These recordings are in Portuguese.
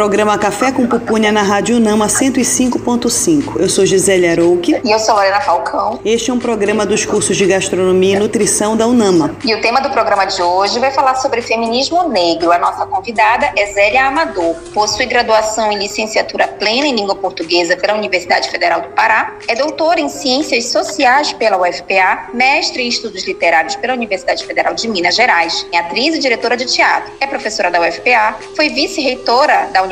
programa Café com Pupunha na Rádio Nama 105.5. Eu sou Gisele Arouque. E eu sou Lorena Falcão. Este é um programa dos cursos de Gastronomia e Nutrição da UNAMA. E o tema do programa de hoje vai falar sobre feminismo negro. A nossa convidada é Zélia Amador. Possui graduação em licenciatura plena em língua portuguesa pela Universidade Federal do Pará. É doutora em Ciências Sociais pela UFPA. Mestre em Estudos Literários pela Universidade Federal de Minas Gerais. É atriz e diretora de teatro. É professora da UFPA, foi vice-reitora da Universidade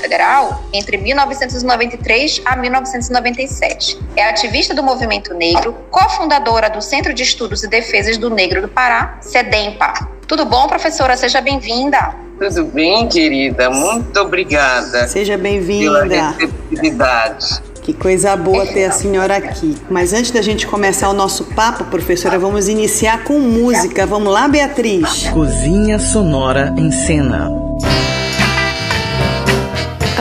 Federal entre 1993 a 1997. É ativista do movimento negro, cofundadora do Centro de Estudos e Defesas do Negro do Pará, SEDEMPA. Tudo bom, professora? Seja bem-vinda. Tudo bem, querida? Muito obrigada. Seja bem-vinda. Pela receptividade. Que coisa boa ter a senhora aqui. Mas antes da gente começar o nosso papo, professora, vamos iniciar com música. Vamos lá, Beatriz? Cozinha Sonora em Cena.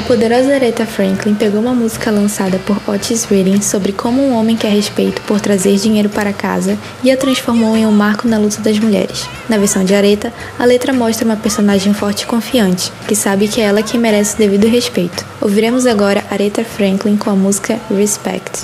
Poderosa Aretha Franklin pegou uma música lançada por Otis Redding sobre como um homem quer respeito por trazer dinheiro para casa e a transformou em um marco na luta das mulheres. Na versão de Aretha, a letra mostra uma personagem forte e confiante, que sabe que é ela quem merece o devido respeito. Ouviremos agora Aretha Franklin com a música Respect.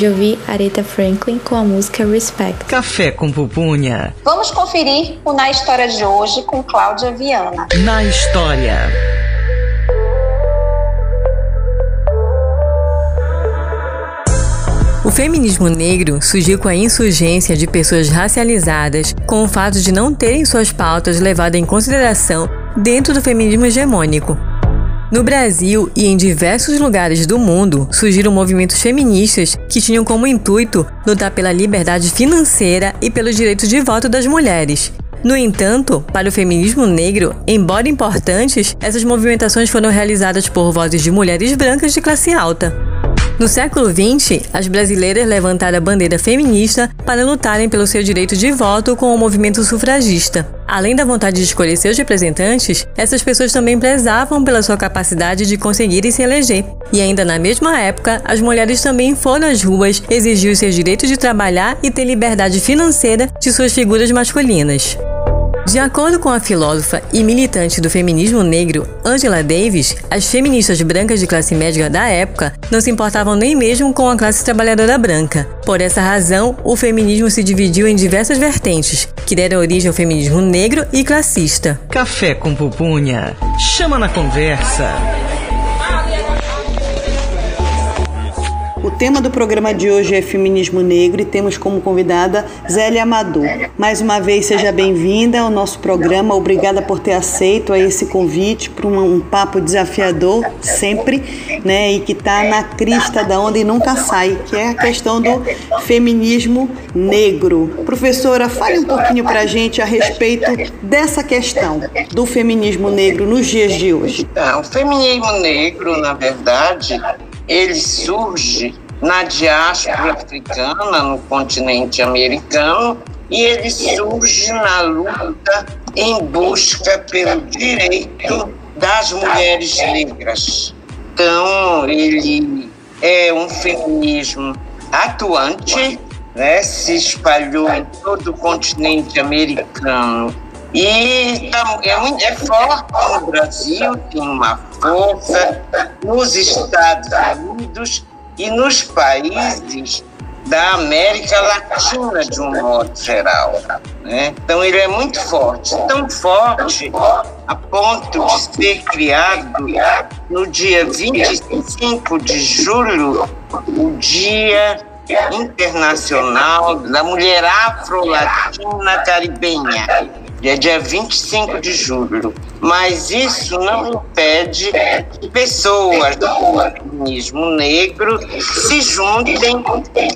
Acabamos de ouvir Aretha Franklin com a música Respect. Café com Pupunha. Vamos conferir o Na História de hoje com Cláudia Viana. Na História. O feminismo negro surgiu com a insurgência de pessoas racializadas, com o fato de não terem suas pautas levadas em consideração dentro do feminismo hegemônico. No Brasil e em diversos lugares do mundo surgiram movimentos feministas que tinham como intuito lutar pela liberdade financeira e pelos direitos de voto das mulheres. No entanto, para o feminismo negro, embora importantes, essas movimentações foram realizadas por vozes de mulheres brancas de classe alta. No século XX, as brasileiras levantaram a bandeira feminista para lutarem pelo seu direito de voto com o movimento sufragista. Além da vontade de escolher seus representantes, essas pessoas também prezavam pela sua capacidade de conseguirem se eleger. E ainda na mesma época, as mulheres também foram às ruas exigir o seu direito de trabalhar e ter liberdade financeira de suas figuras masculinas. De acordo com a filósofa e militante do feminismo negro Angela Davis, as feministas brancas de classe média da época não se importavam nem mesmo com a classe trabalhadora branca. Por essa razão, o feminismo se dividiu em diversas vertentes, que deram origem ao feminismo negro e classista. Café com pupunha. Chama na conversa. O tema do programa de hoje é feminismo negro e temos como convidada Zélia Amador. Mais uma vez, seja bem-vinda ao nosso programa. Obrigada por ter aceito esse convite para um, papo desafiador sempre, né? E que está na crista da onda e nunca sai, que é a questão do feminismo negro. Professora, fale um pouquinho para a gente a respeito dessa questão do feminismo negro nos dias de hoje. Então, o feminismo negro, na verdade, ele surge na diáspora africana, no continente americano, e ele surge na luta em busca pelo direito das mulheres negras. Então, ele é um feminismo atuante, né, se espalhou em todo o continente americano e é, é forte no Brasil, tem uma força nos Estados Unidos e nos países da América Latina de um modo geral. Né? Então ele é muito forte, tão forte a ponto de ser criado no dia 25 de julho, o Dia Internacional da Mulher Afro-Latina Caribenha dia, dia 25 de julho. Mas isso não impede que pessoas do feminismo negro se juntem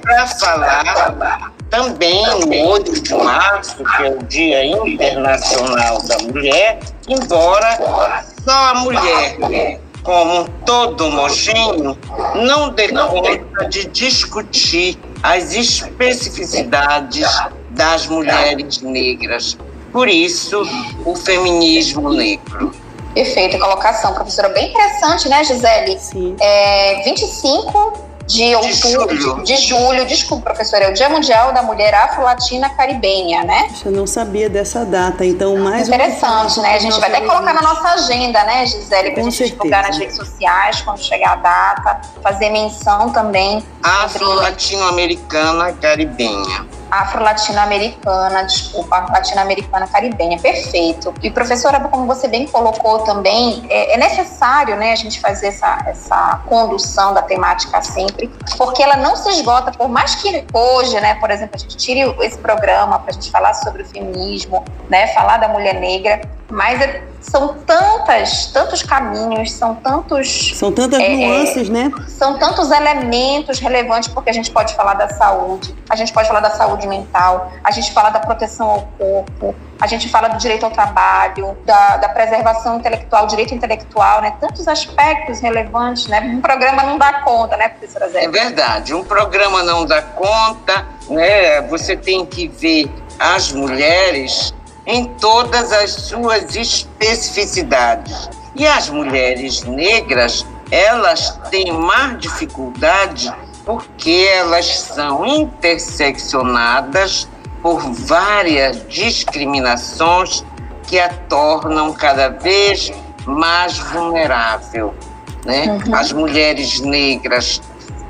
para falar também no 8 de março, que é o Dia Internacional da Mulher, embora só a mulher como todo homogêneo, não dê conta de discutir as especificidades das mulheres negras. Por isso, o feminismo negro. Perfeita colocação, professora. Bem interessante, né, Gisele? Sim. É, 25 de outubro, de julho. de julho, desculpa, professora, é o Dia Mundial da Mulher Afro-Latina Caribenha, né? Eu não sabia dessa data, então mais Interessante, né? A gente vai até colocar na nossa agenda, né, Gisele, pra Com gente certeza. divulgar nas redes sociais quando chegar a data, fazer menção também. Afro-Latino-Americana Caribenha afro-latino-americana, desculpa, latino-americana caribenha, perfeito. E professora, como você bem colocou também, é, é, necessário, né, a gente fazer essa, essa condução da temática sempre, porque ela não se esgota, por mais que hoje, né, por exemplo, a gente tire esse programa para a gente falar sobre o feminismo, né, falar da mulher negra, mas é, são tantas, tantos caminhos, são tantos. São tantas é, nuances, né? São tantos elementos relevantes, porque a gente pode falar da saúde, a gente pode falar da saúde mental, a gente fala da proteção ao corpo, a gente fala do direito ao trabalho, da, da preservação intelectual, direito intelectual, né? Tantos aspectos relevantes, né? Um programa não dá conta, né, professora Zé? É verdade, um programa não dá conta, né? Você tem que ver as mulheres em todas as suas especificidades. E as mulheres negras, elas têm mais dificuldade porque elas são interseccionadas por várias discriminações que a tornam cada vez mais vulnerável. Né? Uhum. As mulheres negras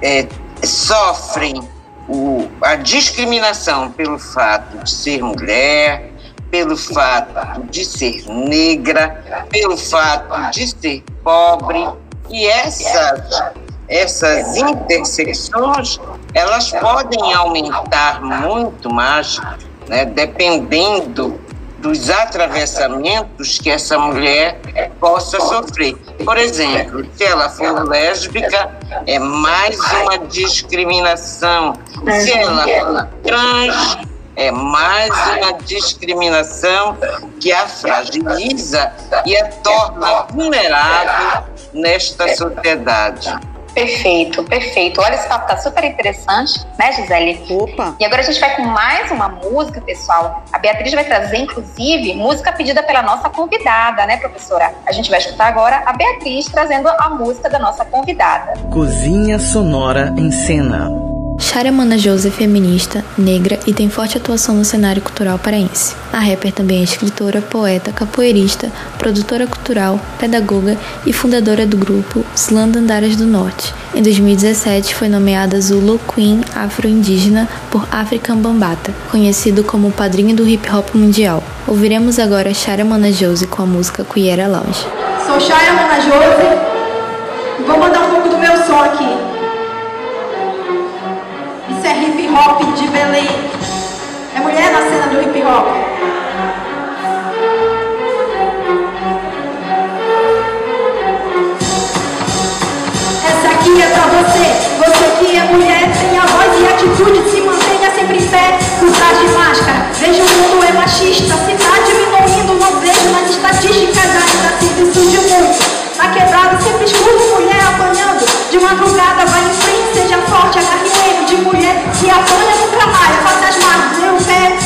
é, sofrem o, a discriminação pelo fato de ser mulher, pelo fato de ser negra, pelo fato de ser pobre. E essas, essas intersecções, elas podem aumentar muito mais, né, dependendo dos atravessamentos que essa mulher possa sofrer. Por exemplo, se ela for lésbica, é mais uma discriminação. Se ela for trans, é mais uma discriminação que a fragiliza e a torna vulnerável nesta sociedade. Perfeito, perfeito. Olha, esse papo tá super interessante, né, Gisele? Opa! E agora a gente vai com mais uma música, pessoal. A Beatriz vai trazer, inclusive, música pedida pela nossa convidada, né, professora? A gente vai escutar agora a Beatriz trazendo a música da nossa convidada. Cozinha Sonora em Cena. Shara Mana Jose é feminista, negra e tem forte atuação no cenário cultural paraense. A rapper também é escritora, poeta, capoeirista, produtora cultural, pedagoga e fundadora do grupo Slam Dandaras do Norte. Em 2017 foi nomeada Zulu Queen Afro-Indígena por African Bambata, conhecido como o padrinho do hip hop mundial. Ouviremos agora Shara Mana Jose com a música Cuiera Lounge. Sou Shara Mana Jose vou mandar um pouco do meu som aqui. Hop de Belém. É mulher na cena do hip hop. Essa aqui é pra você. Você que é mulher, tenha voz e atitude, se mantenha sempre em pé, por de máscara. Veja o mundo é machista, tá diminuindo, não vejo nas estatísticas ainda se surge muito. Na quebrada sempre escuto mulher apanhando, de madrugada que apanha nunca mais, faça as mãos, dê o pé.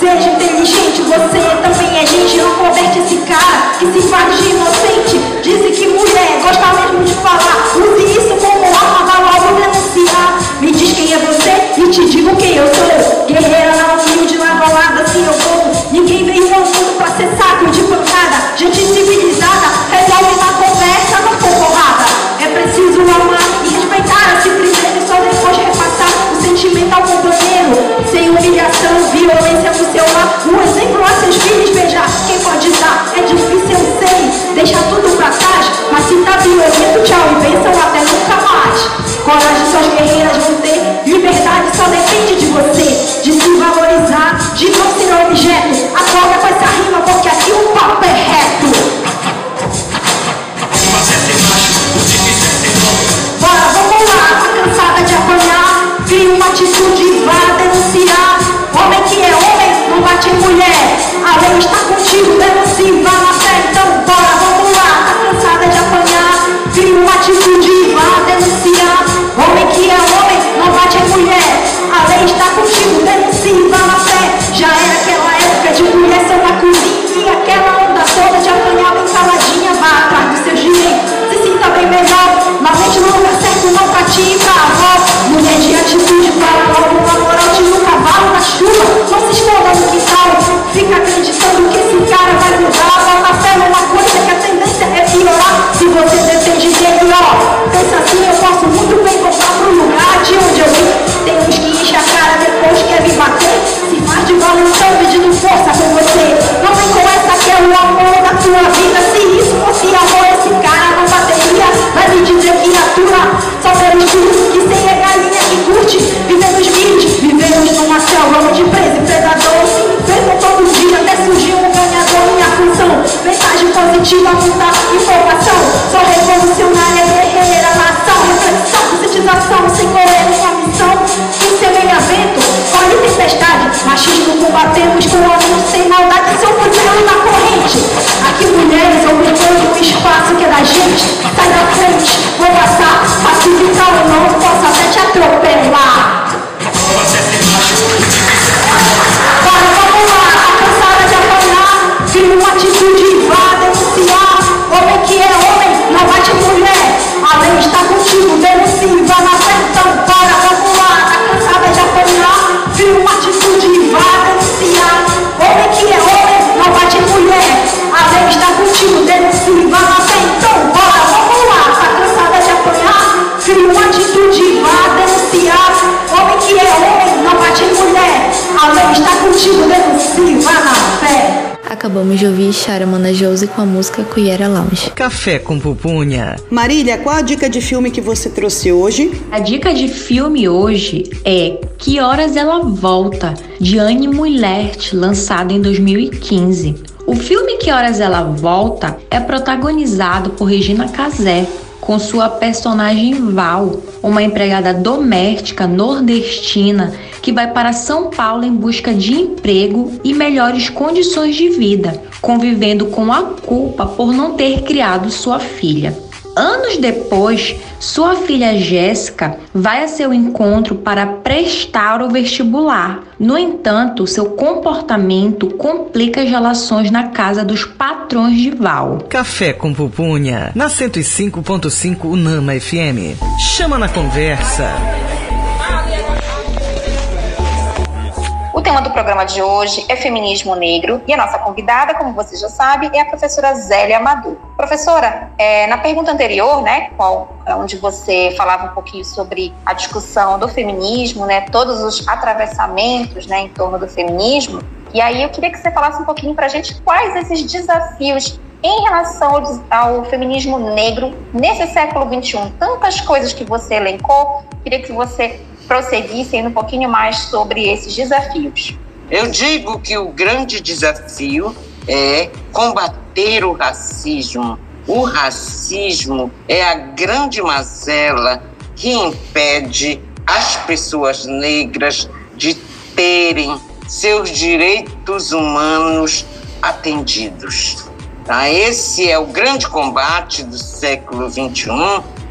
Seja inteligente, você também é gente, não converte esse cara que se faz de inocente. Dizem que mulher gosta mesmo de falar, use isso como arma, vá logo denunciar. Me diz quem é você e te digo quem eu sou. Guerreira na Mas se tá violento, amor sem maldade. Somos eu na corrente. Aqui mulheres ocupando o espaço que é da gente. Sai da contigo, denuncie, vá na fé. Acabamos de ouvir Shara Mana Jose com a música Cuiera Lounge. Café com pupunha. Marília, qual a dica de filme que você trouxe hoje? A dica de filme hoje é Que Horas Ela Volta, de Anne Mullert, lançado em 2015. O filme Que Horas Ela Volta é protagonizado por Regina Casé, com sua personagem Val, uma empregada doméstica nordestina que vai para São Paulo em busca de emprego e melhores condições de vida, convivendo com a culpa por não ter criado sua filha. Anos depois, sua filha Jéssica vai a seu encontro para prestar o vestibular. No entanto, seu comportamento complica as relações na casa dos patrões de Val. Café com pupunha, na 105.5 Unama FM. Chama na conversa. Tema do programa de hoje é feminismo negro e a nossa convidada, como você já sabe, é a professora Zélia Amador. Professora, é, na pergunta anterior, né, qual, onde você falava um pouquinho sobre a discussão do feminismo, né, todos os atravessamentos, né, em torno do feminismo, e aí eu queria que você falasse um pouquinho para a gente quais esses desafios em relação ao, ao, feminismo negro nesse século XXI. Tantas coisas que você elencou, queria que você prosseguissem um pouquinho mais sobre esses desafios. Eu digo que o grande desafio é combater o racismo. O racismo é a grande mazela que impede as pessoas negras de terem seus direitos humanos atendidos. Tá? Esse é o grande combate do século XXI.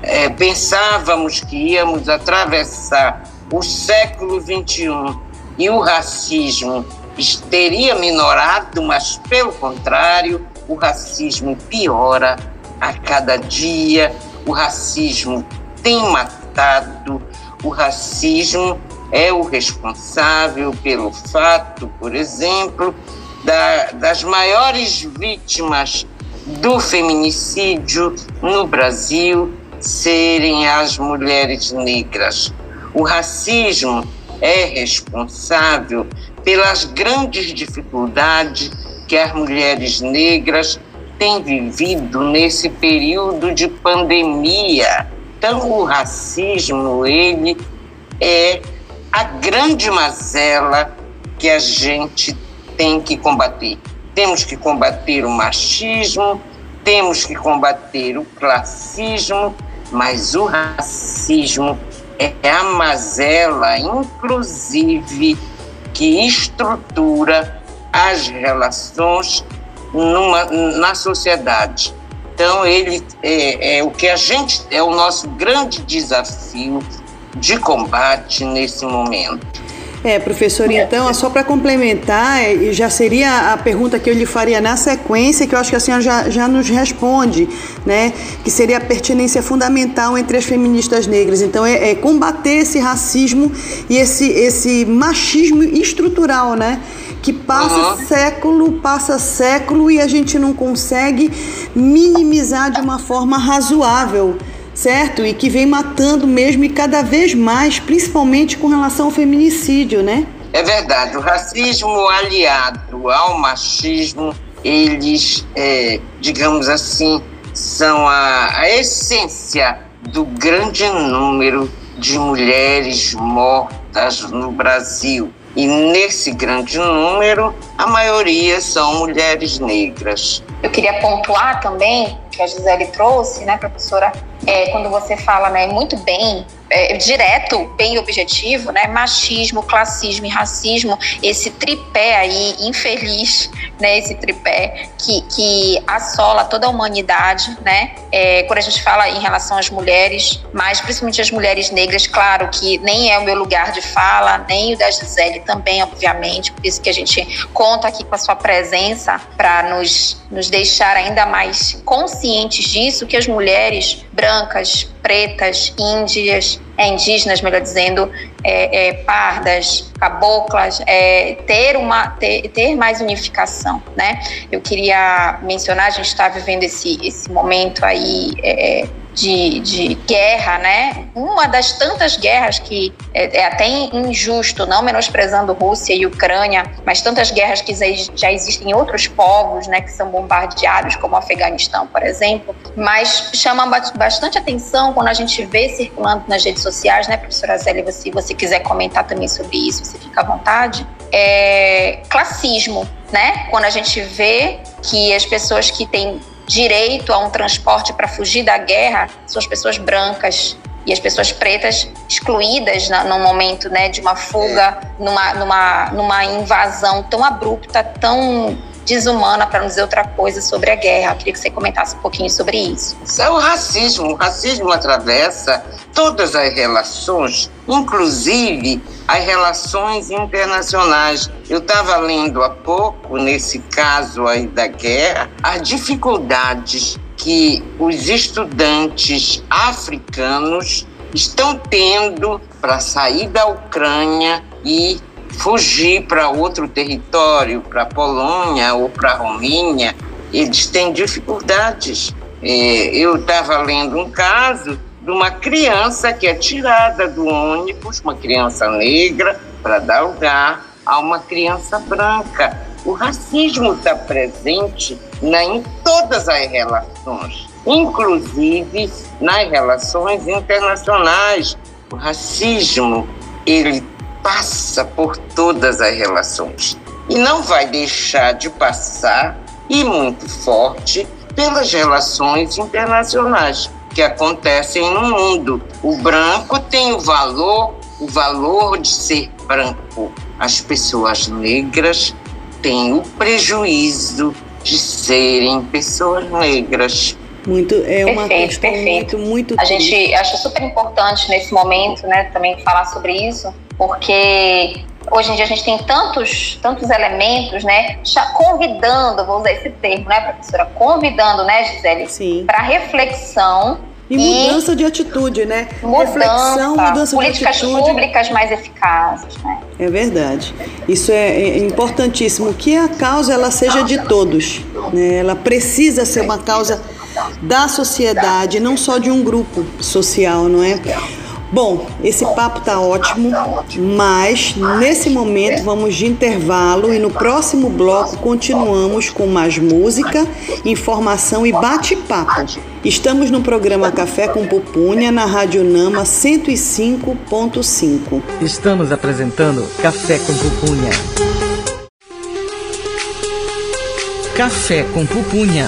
É, pensávamos que íamos atravessar o século XXI e o racismo teria minorado, mas pelo contrário, o racismo piora a cada dia, o racismo tem matado, o racismo é o responsável pelo fato, por exemplo, da, das maiores vítimas do feminicídio no Brasil serem as mulheres negras. O racismo é responsável pelas grandes dificuldades que as mulheres negras têm vivido nesse período de pandemia. Então, o racismo, ele é a grande mazela que a gente tem que combater. Temos que combater o machismo, temos que combater o classismo, mas o racismo é a mazela, inclusive, que estrutura as relações numa, na sociedade. Então, ele é, é o que a gente é o nosso grande desafio de combate nesse momento. É, professor, então, só para complementar, é, já seria a pergunta que eu lhe faria na sequência, que eu acho que a senhora já, já nos responde, né? Que seria a pertinência fundamental entre as feministas negras. Então, é, é combater esse racismo e esse, esse machismo estrutural, né? Que passa uhum. século, passa século e a gente não consegue minimizar de uma forma razoável certo? E que vem matando mesmo e cada vez mais, principalmente com relação ao feminicídio, né? É verdade. O racismo aliado ao machismo, eles, é, digamos assim, são a, a essência do grande número de mulheres mortas no Brasil. E nesse grande número, a maioria são mulheres negras. Eu queria pontuar também que a Gisele trouxe, né, professora, é, quando você fala né, muito bem, é, direto, bem objetivo, né, machismo, classismo e racismo, esse tripé aí infeliz, né, esse tripé que, que assola toda a humanidade, né, é, quando a gente fala em relação às mulheres, mas principalmente as mulheres negras, claro que nem é o meu lugar de fala, nem o da Gisele também, obviamente, por isso que a gente conta aqui com a sua presença para nos, nos deixar ainda mais conscientes disso, que as mulheres brancas, pretas, índias, é, indígenas, melhor dizendo, é, é, pardas, caboclas, é, ter, uma, ter, ter mais unificação, né? Eu queria mencionar, a gente está vivendo esse, esse momento aí é, de, de guerra, né? Uma das tantas guerras que é, é, até injusto, não menosprezando Rússia e Ucrânia, mas tantas guerras que já existem em outros povos, né, que são bombardeados, como o Afeganistão, por exemplo. Mas chama bastante atenção quando a gente vê circulando nas redes sociais, né, professora Zélia, se você quiser comentar também sobre isso, você fica à vontade. É, classismo, né? Quando a gente vê que as pessoas que têm direito a um transporte para fugir da guerra são as pessoas brancas e as pessoas pretas excluídas na, no momento né, de uma fuga, numa, numa, numa invasão tão abrupta, tão desumana, para não dizer outra coisa, sobre a guerra. Eu queria que você comentasse um pouquinho sobre isso. É o racismo. O racismo atravessa todas as relações, inclusive as relações internacionais. Eu estava lendo há pouco, nesse caso aí da guerra, as dificuldades que os estudantes africanos estão tendo para sair da Ucrânia e fugir para outro território, para Polônia ou para Romênia. Eles têm dificuldades. É, eu estava lendo um caso de uma criança que é tirada do ônibus, uma criança negra, para dar lugar a uma criança branca. O racismo está presente né, em todas as relações, inclusive nas relações internacionais. O racismo ele passa por todas as relações e não vai deixar de passar e muito forte pelas relações internacionais que acontecem no mundo. O branco tem o valor, o valor de ser branco. As pessoas negras têm o prejuízo de serem pessoas negras. Muito, é uma perfeito, questão perfeito. muito, muito A gente acha super importante nesse momento, né, também falar sobre isso, porque hoje em dia a gente tem tantos, tantos elementos, né, convidando, vou usar esse termo, né, professora, convidando, né, Gisele, para reflexão e mudança e de atitude, né? Mudança, Reflexão, mudança políticas de atitude. públicas mais eficazes, né? É verdade. Isso é, é importantíssimo. Que a causa ela seja de todos. Né? Ela precisa ser uma causa da sociedade, não só de um grupo social, não é? Bom, esse papo tá ótimo, mas nesse momento vamos de intervalo e no próximo bloco continuamos com mais música, informação e bate-papo. Estamos no programa Café com Pupunha na Rádio Nama 105.5. Estamos apresentando Café com Pupunha. Café com Pupunha.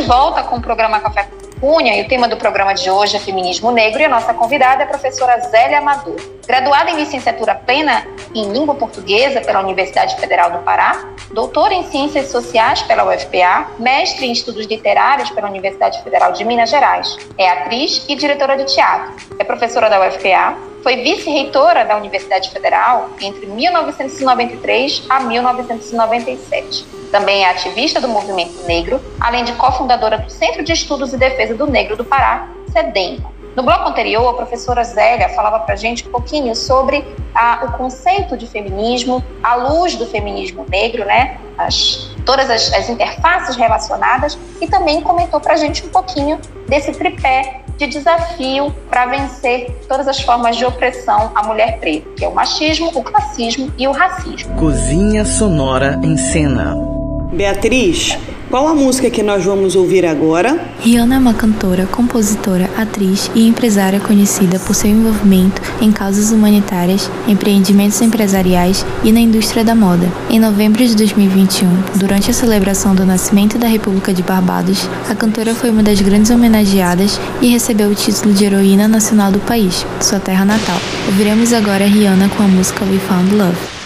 De volta com o programa Café Cunha e o tema do programa de hoje é Feminismo Negro e a nossa convidada é a professora Zélia Amador. Graduada em licenciatura plena em língua portuguesa pela Universidade Federal do Pará, doutora em ciências sociais pela UFPA, mestre em estudos literários pela Universidade Federal de Minas Gerais. É atriz e diretora de teatro. É professora da UFPA, foi vice-reitora da Universidade Federal entre 1993 a 1997 também é ativista do movimento negro, além de cofundadora do Centro de Estudos e Defesa do Negro do Pará, CEDEM. No bloco anterior, a professora Zélia falava para a gente um pouquinho sobre a, o conceito de feminismo, a luz do feminismo negro, né? As, todas as, as interfaces relacionadas, e também comentou para a gente um pouquinho desse tripé de desafio para vencer todas as formas de opressão à mulher preta, que é o machismo, o classismo e o racismo. Cozinha Sonora em Cena. Beatriz, qual a música que nós vamos ouvir agora? Rihanna é uma cantora, compositora, atriz e empresária conhecida por seu envolvimento em causas humanitárias, empreendimentos empresariais e na indústria da moda. Em novembro de 2021, durante a celebração do nascimento da República de Barbados, a cantora foi uma das grandes homenageadas e recebeu o título de heroína nacional do país, sua terra natal. Ouviremos agora Rihanna com a música We Found Love.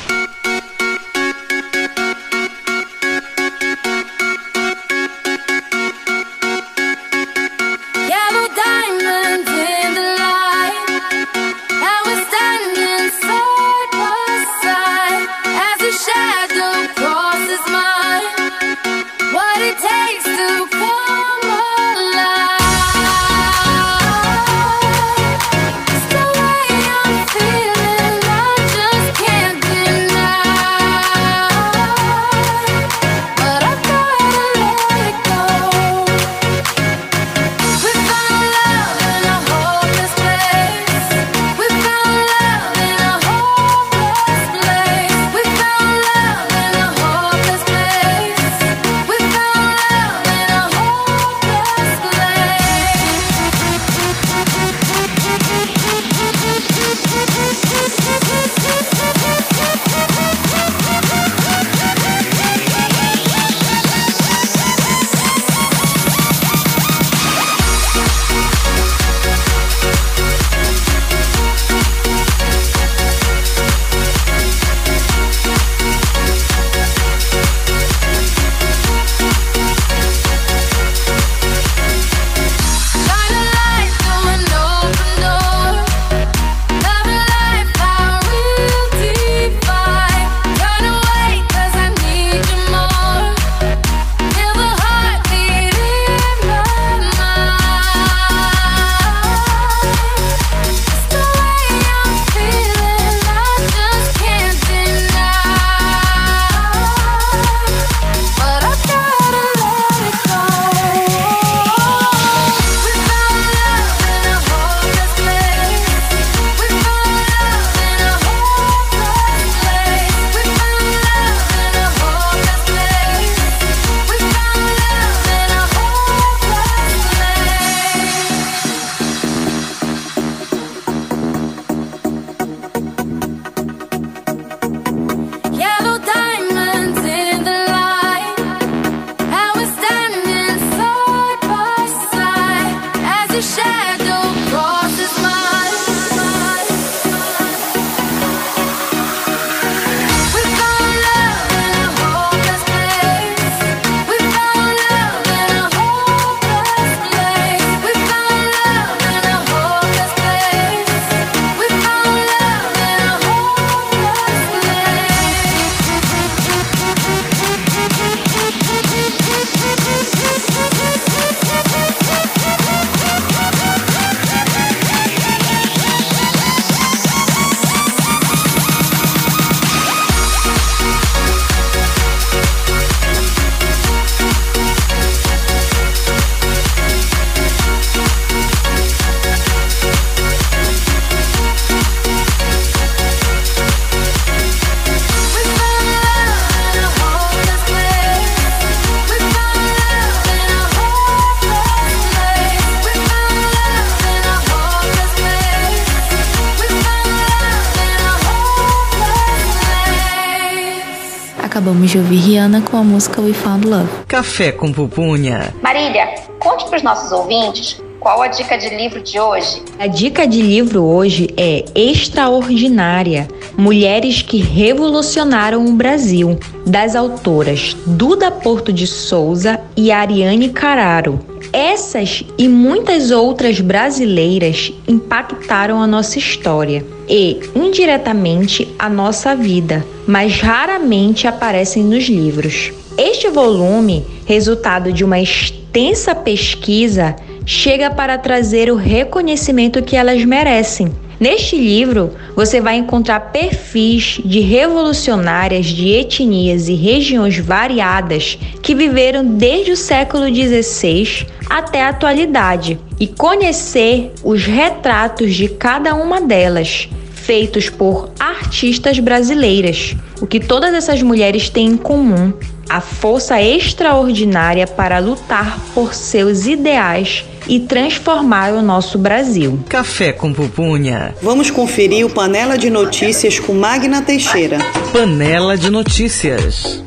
Acabamos de ouvir Rihanna com a música We Found Love. Café com pupunha. Marília, conte para os nossos ouvintes qual a dica de livro de hoje? A dica de livro hoje é Extraordinária: Mulheres que Revolucionaram o Brasil, das autoras Duda Porto de Souza e Ariane Cararo. Essas e muitas outras brasileiras impactaram a nossa história e, indiretamente, a nossa vida, mas raramente aparecem nos livros. Este volume, resultado de uma extensa pesquisa, chega para trazer o reconhecimento que elas merecem Neste livro, você vai encontrar perfis de revolucionárias de etnias e regiões variadas que viveram desde o século XVI até a atualidade e conhecer os retratos de cada uma delas, feitos por artistas brasileiras. O que todas essas mulheres têm em comum a força extraordinária para lutar por seus ideais e transformar o nosso Brasil. Café com pupunha. Vamos conferir o Panela de Notícias com Magna Teixeira. Panela de Notícias.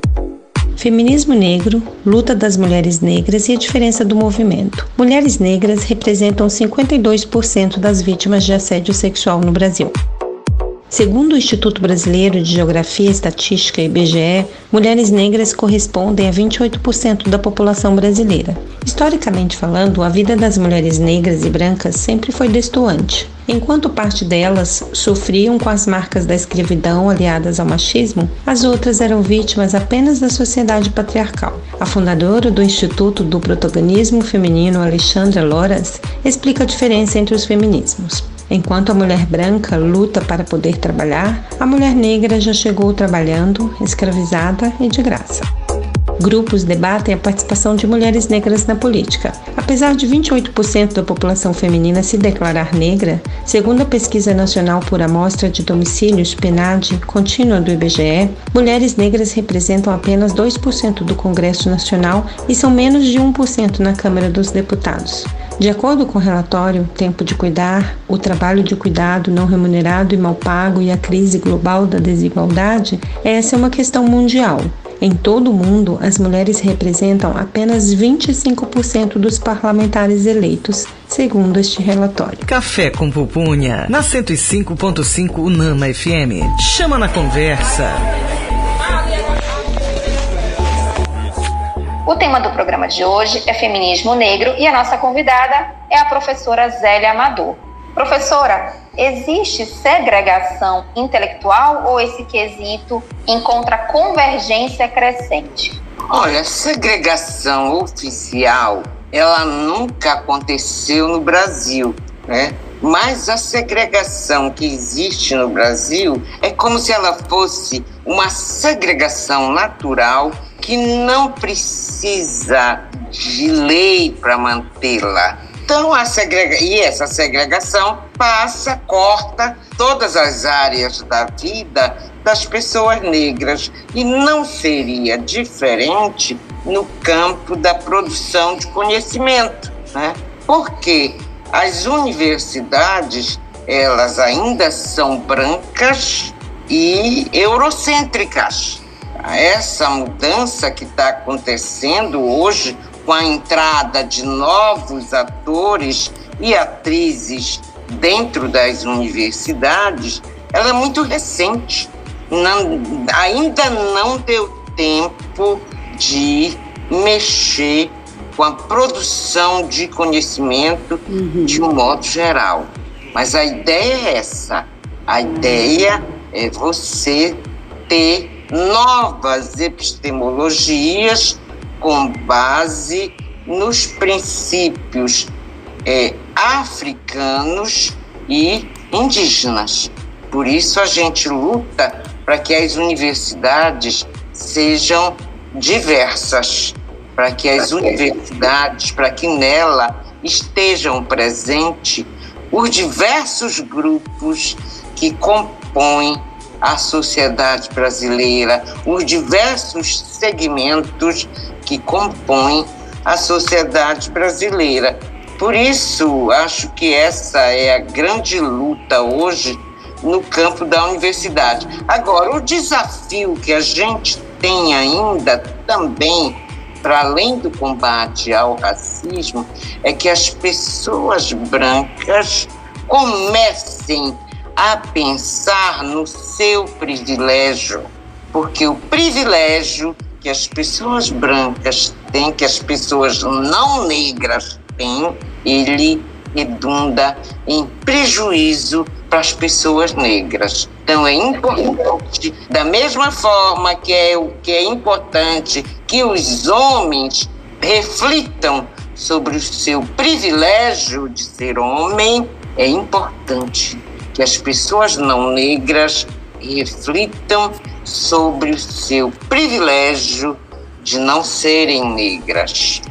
Feminismo negro, luta das mulheres negras e a diferença do movimento. Mulheres negras representam 52% das vítimas de assédio sexual no Brasil. Segundo o Instituto Brasileiro de Geografia e Estatística, IBGE, mulheres negras correspondem a 28% da população brasileira. Historicamente falando, a vida das mulheres negras e brancas sempre foi destoante. Enquanto parte delas sofriam com as marcas da escravidão aliadas ao machismo, as outras eram vítimas apenas da sociedade patriarcal. A fundadora do Instituto do Protagonismo Feminino, Alexandra Loras, explica a diferença entre os feminismos. Enquanto a mulher branca luta para poder trabalhar, a mulher negra já chegou trabalhando, escravizada e de graça. Grupos debatem a participação de mulheres negras na política. Apesar de 28% da população feminina se declarar negra, segundo a Pesquisa Nacional por Amostra de Domicílios PNAD contínua do IBGE, mulheres negras representam apenas 2% do Congresso Nacional e são menos de 1% na Câmara dos Deputados. De acordo com o relatório Tempo de Cuidar, o trabalho de cuidado não remunerado e mal pago e a crise global da desigualdade, essa é uma questão mundial. Em todo o mundo, as mulheres representam apenas 25% dos parlamentares eleitos, segundo este relatório. Café com pupunha, na 105.5 Unama FM. Chama na conversa. O tema do programa de hoje é feminismo negro e a nossa convidada é a professora Zélia Amador. Professora, existe segregação intelectual ou esse quesito encontra convergência crescente? Olha, segregação oficial, ela nunca aconteceu no Brasil, né? Mas a segregação que existe no Brasil é como se ela fosse uma segregação natural que não precisa de lei para mantê-la. Então, a segrega... e essa segregação passa, corta todas as áreas da vida das pessoas negras. E não seria diferente no campo da produção de conhecimento, né? Porque as universidades, elas ainda são brancas e eurocêntricas essa mudança que está acontecendo hoje com a entrada de novos atores e atrizes dentro das universidades, ela é muito recente. Não, ainda não deu tempo de mexer com a produção de conhecimento uhum. de um modo geral. Mas a ideia é essa. A ideia é você ter novas epistemologias com base nos princípios é, africanos e indígenas. Por isso a gente luta para que as universidades sejam diversas, para que as universidades, para que nela estejam presentes os diversos grupos que compõem a sociedade brasileira, os diversos segmentos que compõem a sociedade brasileira. Por isso, acho que essa é a grande luta hoje no campo da universidade. Agora, o desafio que a gente tem ainda também, para além do combate ao racismo, é que as pessoas brancas comecem a pensar no seu privilégio, porque o privilégio que as pessoas brancas têm, que as pessoas não negras têm, ele redunda em prejuízo para as pessoas negras. Então é importante, da mesma forma que é que é importante que os homens reflitam sobre o seu privilégio de ser homem, é importante que as pessoas não negras reflitam sobre o seu privilégio de não serem negras.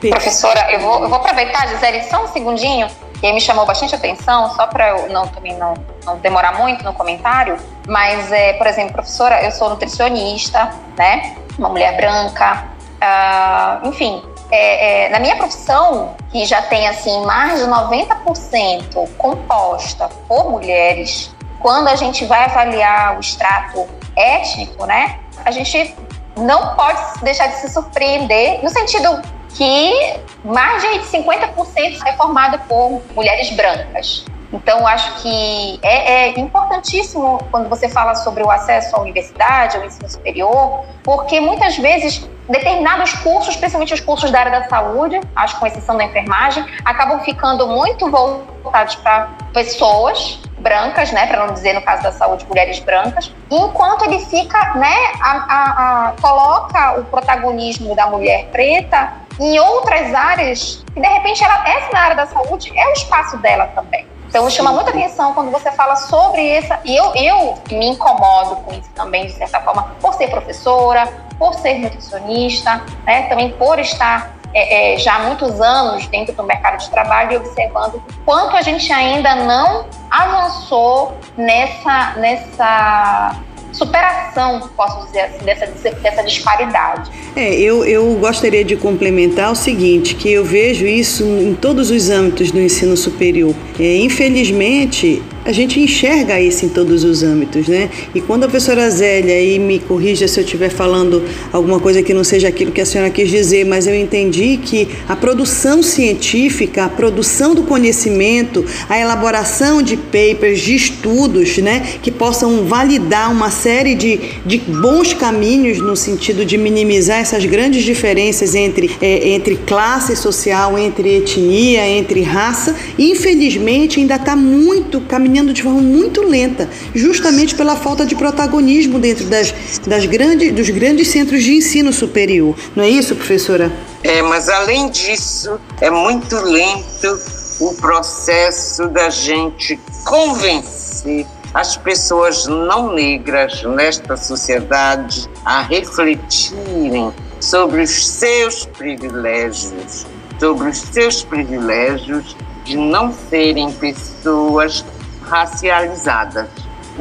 Professora, eu vou, eu vou aproveitar, Gisele, só um segundinho, que me chamou bastante atenção, só para eu não, também não, não, demorar muito no comentário, mas, é, por exemplo, professora, eu sou nutricionista, né? Uma mulher branca, uh, enfim, é, é, na minha profissão, que já tem assim mais de 90% composta por mulheres, quando a gente vai avaliar o extrato étnico, né, a gente não pode deixar de se surpreender no sentido que mais de 50% é formado por mulheres brancas. Então, acho que é, é, importantíssimo quando você fala sobre o acesso à universidade, ao ensino superior, porque muitas vezes determinados cursos, principalmente os cursos da área da saúde, acho com exceção da enfermagem, acabam ficando muito voltados para pessoas brancas, né, para não dizer no caso da saúde mulheres brancas, enquanto ele fica, né, a, a, a, coloca o protagonismo da mulher preta em outras áreas e de repente ela essa na área da saúde é o espaço dela também. Então chama muita atenção quando você fala sobre essa. E eu, eu me incomodo com isso também, de certa forma, por ser professora, por ser nutricionista, né, também por estar é, é, já há muitos anos dentro do mercado de trabalho e observando o quanto a gente ainda não avançou nessa, nessa superação, posso dizer assim, dessa, dessa disparidade. É, eu, eu gostaria de complementar o seguinte, que eu vejo isso em todos os âmbitos do ensino superior. É, infelizmente, a gente enxerga isso em todos os âmbitos, né? E quando a professora Zélia aí me corrija se eu estiver falando alguma coisa que não seja aquilo que a senhora quis dizer, mas eu entendi que a produção científica, a produção do conhecimento, a elaboração de papers, de estudos, né, que possam validar uma série de, de bons caminhos no sentido de minimizar essas grandes diferenças entre, é, entre classe social, entre etnia, entre raça, infelizmente ainda está muito caminhando de forma muito lenta, justamente pela falta de protagonismo dentro das, das grandes, dos grandes centros de ensino superior. Não é isso, professora? É, mas além disso, é muito lento o processo da gente convencer as pessoas não negras nesta sociedade a refletirem sobre os seus privilégios, sobre os seus privilégios de não serem pessoas racializadas.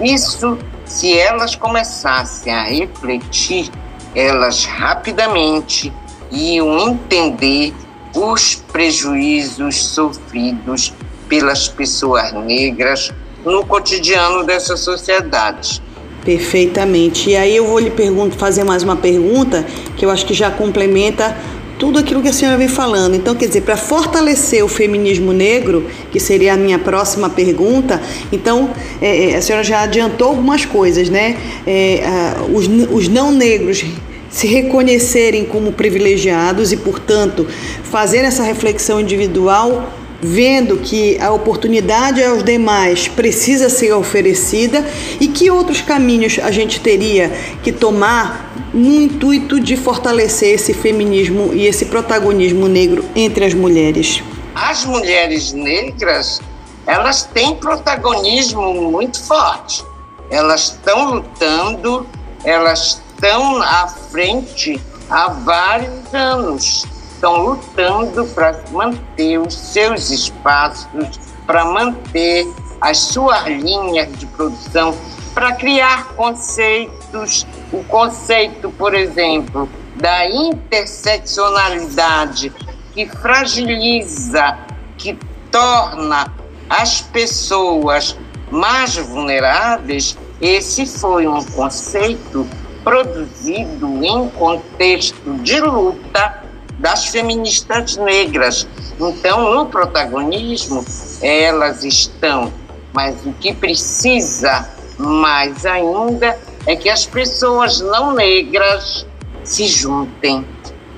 Isso, se elas começassem a refletir, elas rapidamente iam entender os prejuízos sofridos pelas pessoas negras no cotidiano dessa sociedade. Perfeitamente. E aí eu vou lhe fazer mais uma pergunta que eu acho que já complementa tudo aquilo que a senhora vem falando. Então, quer dizer, para fortalecer o feminismo negro, que seria a minha próxima pergunta, então é, é a senhora já adiantou algumas coisas, né? É, os, os não negros se reconhecerem como privilegiados e, portanto, fazer essa reflexão individual vendo que a oportunidade aos demais precisa ser oferecida e que outros caminhos a gente teria que tomar no intuito de fortalecer esse feminismo e esse protagonismo negro entre as mulheres. As mulheres negras, elas têm protagonismo muito forte. Elas estão lutando, elas estão à frente há vários anos estão lutando para manter os seus espaços, para manter as suas linhas de produção, para criar conceitos. O conceito, por exemplo, da interseccionalidade, que fragiliza, que torna as pessoas mais vulneráveis, esse foi um conceito produzido em contexto de luta das feministas negras. Então, no protagonismo, elas estão, mas o que precisa mais ainda é que as pessoas não negras se juntem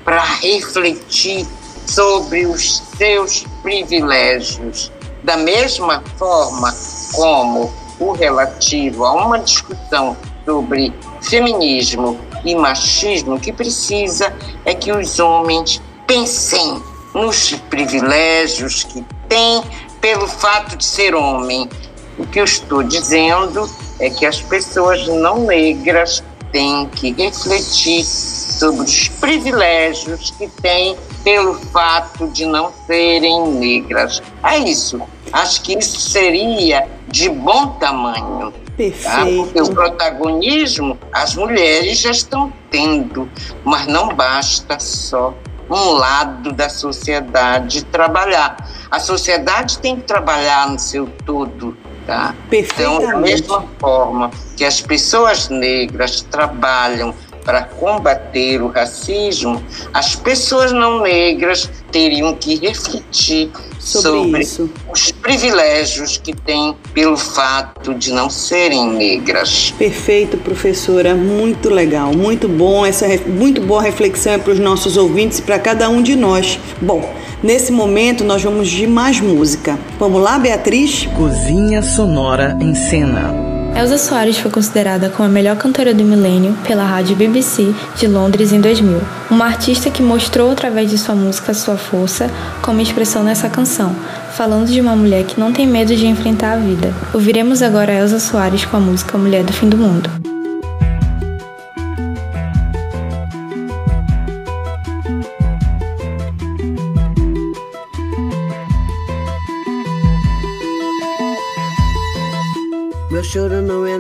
para refletir sobre os seus privilégios, da mesma forma como o relativo a uma discussão sobre feminismo e machismo que precisa é que os homens pensem nos privilégios que têm pelo fato de ser homem. O que eu estou dizendo é que as pessoas não negras têm que refletir sobre os privilégios que têm pelo fato de não serem negras. É isso. Acho que isso seria de bom tamanho. Perfeito. Tá? Porque o protagonismo as mulheres já estão tendo, mas não basta só um lado da sociedade trabalhar. A sociedade tem que trabalhar no seu todo. Tá? Então, da mesma forma que as pessoas negras trabalham para combater o racismo, as pessoas não negras teriam que refletir sobre, sobre os privilégios que têm pelo fato de não serem negras. Perfeito, professora, muito legal, muito bom essa muito boa reflexão é para os nossos ouvintes e para cada um de nós. Bom, nesse momento nós vamos de mais música. Vamos lá, Beatriz? Cozinha sonora em cena. Elsa Soares foi considerada como a melhor cantora do milênio pela rádio BBC de Londres em 2000. Uma artista que mostrou através de sua música sua força como expressão nessa canção, falando de uma mulher que não tem medo de enfrentar a vida. Ouviremos agora Elsa Soares com a música Mulher do Fim do Mundo.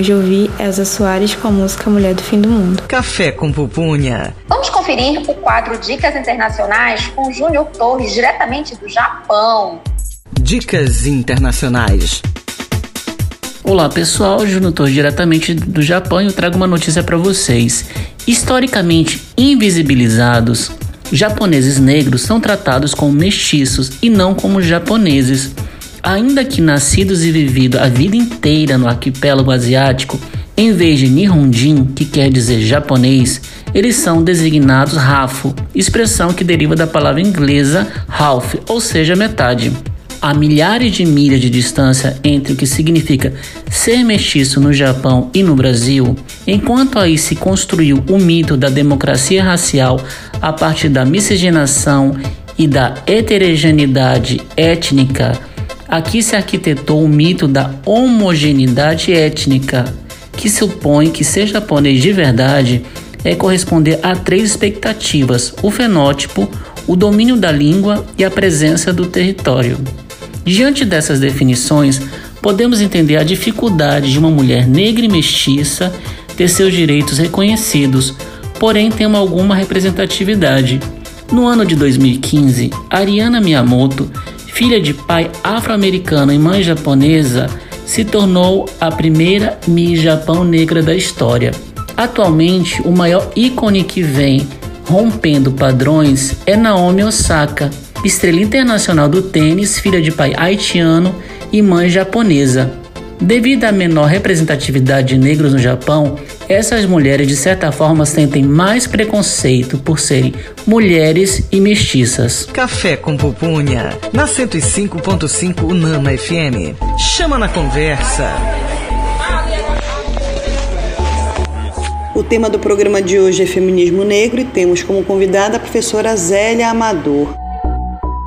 Acabamos de ouvir Elza Soares com a música Mulher do Fim do Mundo. Café com pupunha. Vamos conferir o quadro Dicas Internacionais com Júnior Torres, diretamente do Japão. Dicas Internacionais. Olá pessoal, Júnior Torres diretamente do Japão e eu trago uma notícia para vocês. Historicamente invisibilizados, japoneses negros são tratados como mestiços e não como japoneses. Ainda que nascidos e vividos a vida inteira no arquipélago asiático, em vez de Nihonjin, que quer dizer japonês, eles são designados Rafo, expressão que deriva da palavra inglesa half, ou seja, metade. Há milhares de milhas de distância entre o que significa ser mestiço no Japão e no Brasil, enquanto aí se construiu o mito da democracia racial a partir da miscigenação e da heterogeneidade étnica, aqui se arquitetou o mito da homogeneidade étnica, que supõe que ser japonês de verdade é corresponder a três expectativas: o fenótipo, o domínio da língua e a presença do território. Diante dessas definições, podemos entender a dificuldade de uma mulher negra e mestiça ter seus direitos reconhecidos, porém tem alguma representatividade. No ano de 2015, Ariana Miyamoto, filha de pai afro-americano e mãe japonesa, se tornou a primeira Miss Japão negra da história. Atualmente, o maior ícone que vem rompendo padrões é Naomi Osaka, estrela internacional do tênis, filha de pai haitiano e mãe japonesa. Devido à menor representatividade de negros no Japão, essas mulheres de certa forma sentem mais preconceito por serem mulheres e mestiças. Café com pupunha, na 105.5 Unama FM. Chama na conversa. O tema do programa de hoje é feminismo negro e temos como convidada a professora Zélia Amador.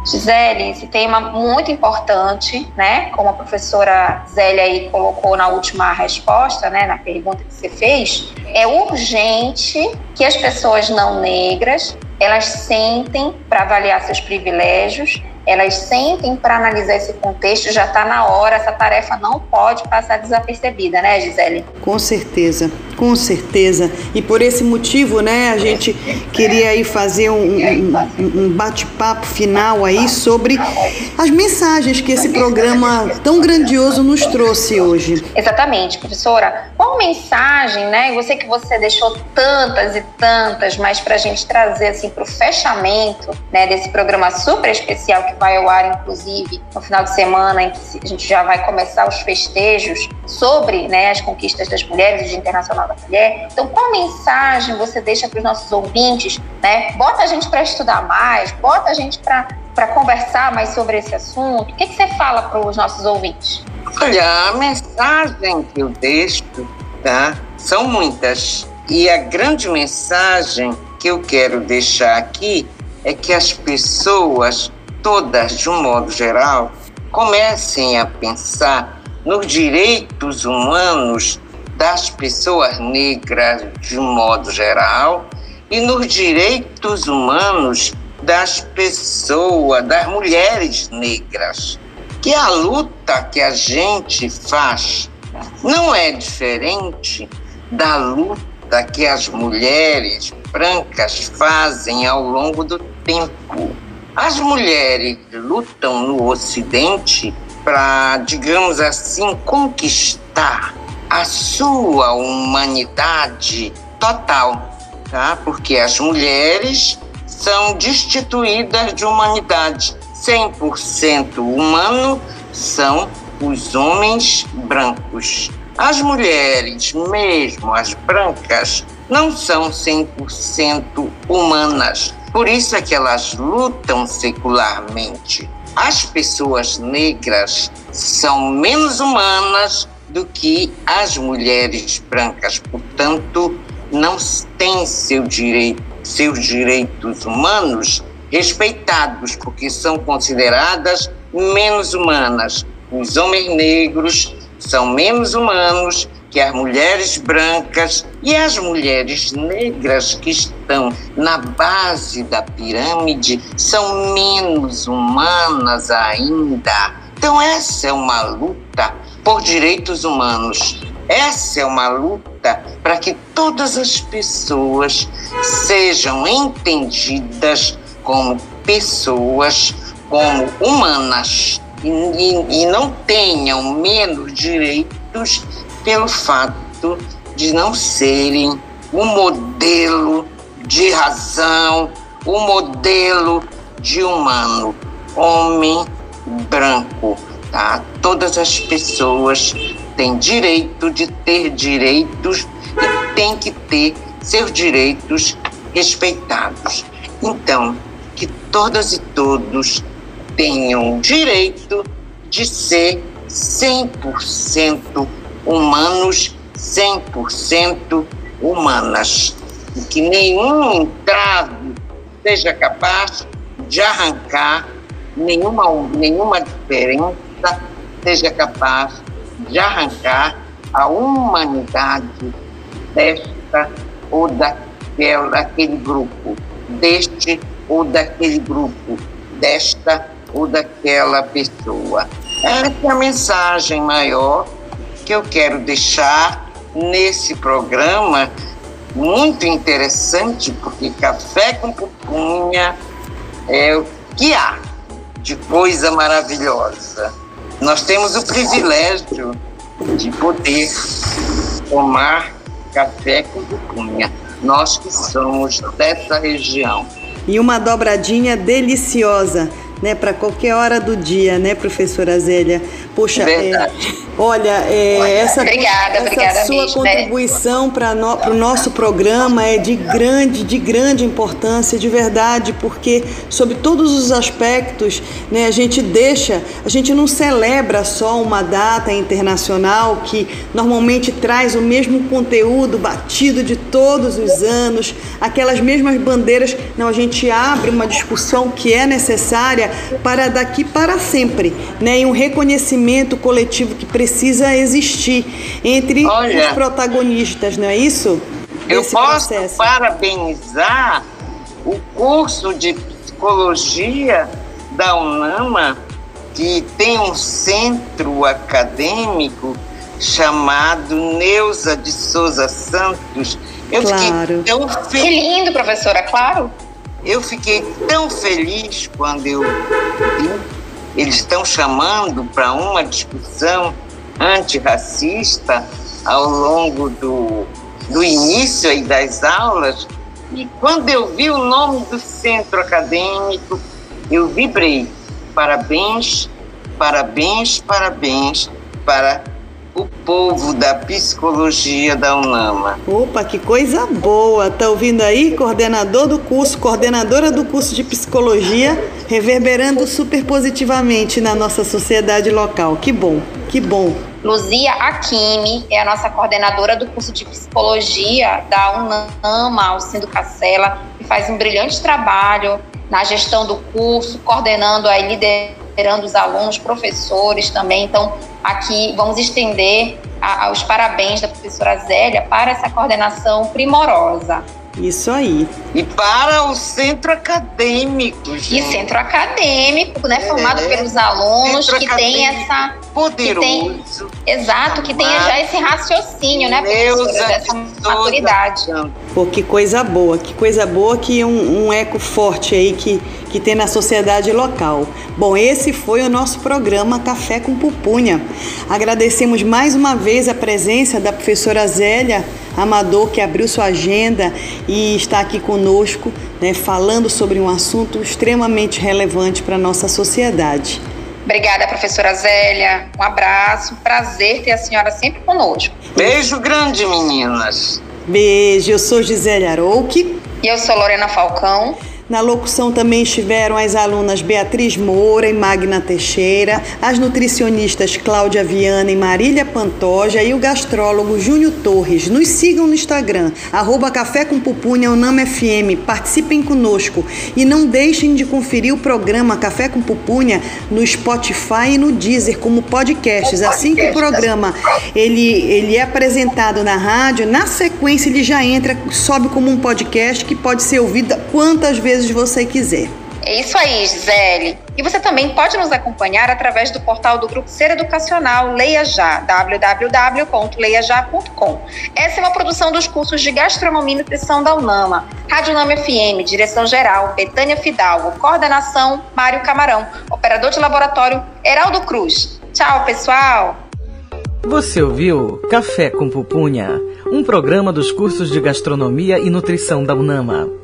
Gisele, esse tema muito importante, né? Como a professora Zélia aí colocou na última resposta, né, na pergunta que você fez, é urgente que as pessoas não negras elas sentem para avaliar seus privilégios, elas sentem para analisar esse contexto, já está na hora, essa tarefa não pode passar desapercebida, né, Gisele? Com certeza. Com certeza. E por esse motivo, né, a gente queria aí fazer um, um, um bate-papo final aí sobre as mensagens que esse programa tão grandioso nos trouxe hoje. Exatamente, professora. Qual mensagem, né? Eu sei que você deixou tantas e tantas, mas para a gente trazer assim para o fechamento, né, desse programa super especial que vai ao ar, inclusive no final de semana, em que a gente já vai começar os festejos sobre, né, as conquistas das mulheres, o Dia Internacional da Mulher. Então, qual mensagem você deixa para os nossos ouvintes, né? Bota a gente para estudar mais, bota a gente para conversar mais sobre esse assunto? O que, que você fala para os nossos ouvintes? Olha, a mensagem que eu deixo, tá? São muitas. E a grande mensagem que eu quero deixar aqui é que as pessoas, todas de um modo geral, comecem a pensar nos direitos humanos das pessoas negras de um modo geral e nos direitos humanos das pessoas, das mulheres negras. Que a luta que a gente faz não é diferente da luta que as mulheres brancas fazem ao longo do tempo. As mulheres lutam no Ocidente para, digamos assim, conquistar a sua humanidade total, tá? Porque as mulheres são destituídas de humanidade. 100% humano são os homens brancos. As mulheres, mesmo as brancas, não são 100% humanas. Por isso é que elas lutam secularmente. As pessoas negras são menos humanas do que as mulheres brancas, portanto, não têm seu direito seus direitos humanos respeitados, porque são consideradas menos humanas. Os homens negros são menos humanos que as mulheres brancas e as mulheres negras que estão na base da pirâmide são menos humanas ainda. Então, essa é uma luta por direitos humanos. Essa é uma luta para que todas as pessoas sejam entendidas como pessoas, como humanas e, e, não tenham menos direitos pelo fato de não serem o modelo de razão, o modelo de humano, homem branco, tá? Todas as pessoas tem direito de ter direitos e tem que ter seus direitos respeitados. Então, que todas e todos tenham direito de ser 100% humanos, 100% humanas. E que nenhum entrave seja capaz de arrancar nenhuma, nenhuma diferença, seja capaz de arrancar a humanidade desta ou daquela, daquele grupo, deste ou daquele grupo, desta ou daquela pessoa. Essa é a mensagem maior que eu quero deixar nesse programa muito interessante, porque café com pupunha é o que há de coisa maravilhosa. Nós temos o privilégio de poder tomar café com pupunha, nós que somos dessa região. E uma dobradinha deliciosa né, para qualquer hora do dia, né, professora Zélia? Poxa, é, olha, é, essa, obrigada, essa obrigada, sua mesmo, contribuição né? para no, o nosso programa é de grande, de grande importância, de verdade, porque sobre todos os aspectos, né, a gente deixa, a gente não celebra só uma data internacional que normalmente traz o mesmo conteúdo batido de todos os anos, aquelas mesmas bandeiras, não, a gente abre uma discussão que é necessária para daqui para sempre, né? E um reconhecimento coletivo que precisa existir entre Olha, os protagonistas, não é isso? Eu Esse posso processo. parabenizar o curso de psicologia da UNAMA, que tem um centro acadêmico chamado Neuza de Souza Santos. Eu Claro. fiquei tão Que feliz. lindo, professora, claro. Eu fiquei tão feliz quando eu vi. Eles estão chamando para uma discussão antirracista ao longo do, do início aí das aulas. E quando eu vi o nome do centro acadêmico, eu vibrei. Parabéns, parabéns, parabéns para o povo da psicologia da UNAMA. Opa, que coisa boa! Tá ouvindo aí? Coordenador do curso, coordenadora do curso de psicologia, reverberando super positivamente na nossa sociedade local. Que bom, que bom. Luzia Akimi é a nossa coordenadora do curso de psicologia da UNAMA, Alcindo Cacela, que faz um brilhante trabalho na gestão do curso, coordenando aí, liderando os alunos, professores também. Então, aqui vamos estender a- os parabéns da professora Zélia para essa coordenação primorosa. Isso aí. E para o centro acadêmico, E gente. centro acadêmico, né, formado É. pelos alunos que tem essa poderoso. Exato, que tenha já esse raciocínio, né, professora, dessa Souza maturidade. Pô, que coisa boa, que coisa boa que um, um eco forte aí que, que tem na sociedade local. Bom, esse foi o nosso programa Café com Pupunha. Agradecemos mais uma vez a presença da professora Zélia Amador, que abriu sua agenda e está aqui conosco, né, falando sobre um assunto extremamente relevante para a nossa sociedade. Obrigada, professora Zélia. Um abraço, prazer ter a senhora sempre conosco. Beijo grande, meninas. Beijo, eu sou Gisele Arouque. E eu sou Lorena Falcão. Na locução também estiveram as alunas Beatriz Moura e Magna Teixeira, as nutricionistas Cláudia Viana e Marília Pantoja e o gastrólogo Júnior Torres. Nos sigam no Instagram, arroba Café com Pupunha Unama FM. Participem conosco e não deixem de conferir o programa Café com Pupunha no Spotify e no Deezer como podcasts. Assim que o programa ele, ele é apresentado na rádio, na sequência ele já entra, sobe como um podcast que pode ser ouvido quantas vezes você quiser. É isso aí, Gisele. E você também pode nos acompanhar através do portal do Grupo Ser Educacional Leia Já, www.leiajá.com. Essa é uma produção dos cursos de Gastronomia e Nutrição da UNAMA. Rádio UNAMA FM, direção geral, Betânia Fidalgo, coordenação, Mário Camarão, operador de laboratório, Heraldo Cruz. Tchau, pessoal! Você ouviu Café com Pupunha, um programa dos cursos de Gastronomia e Nutrição da UNAMA.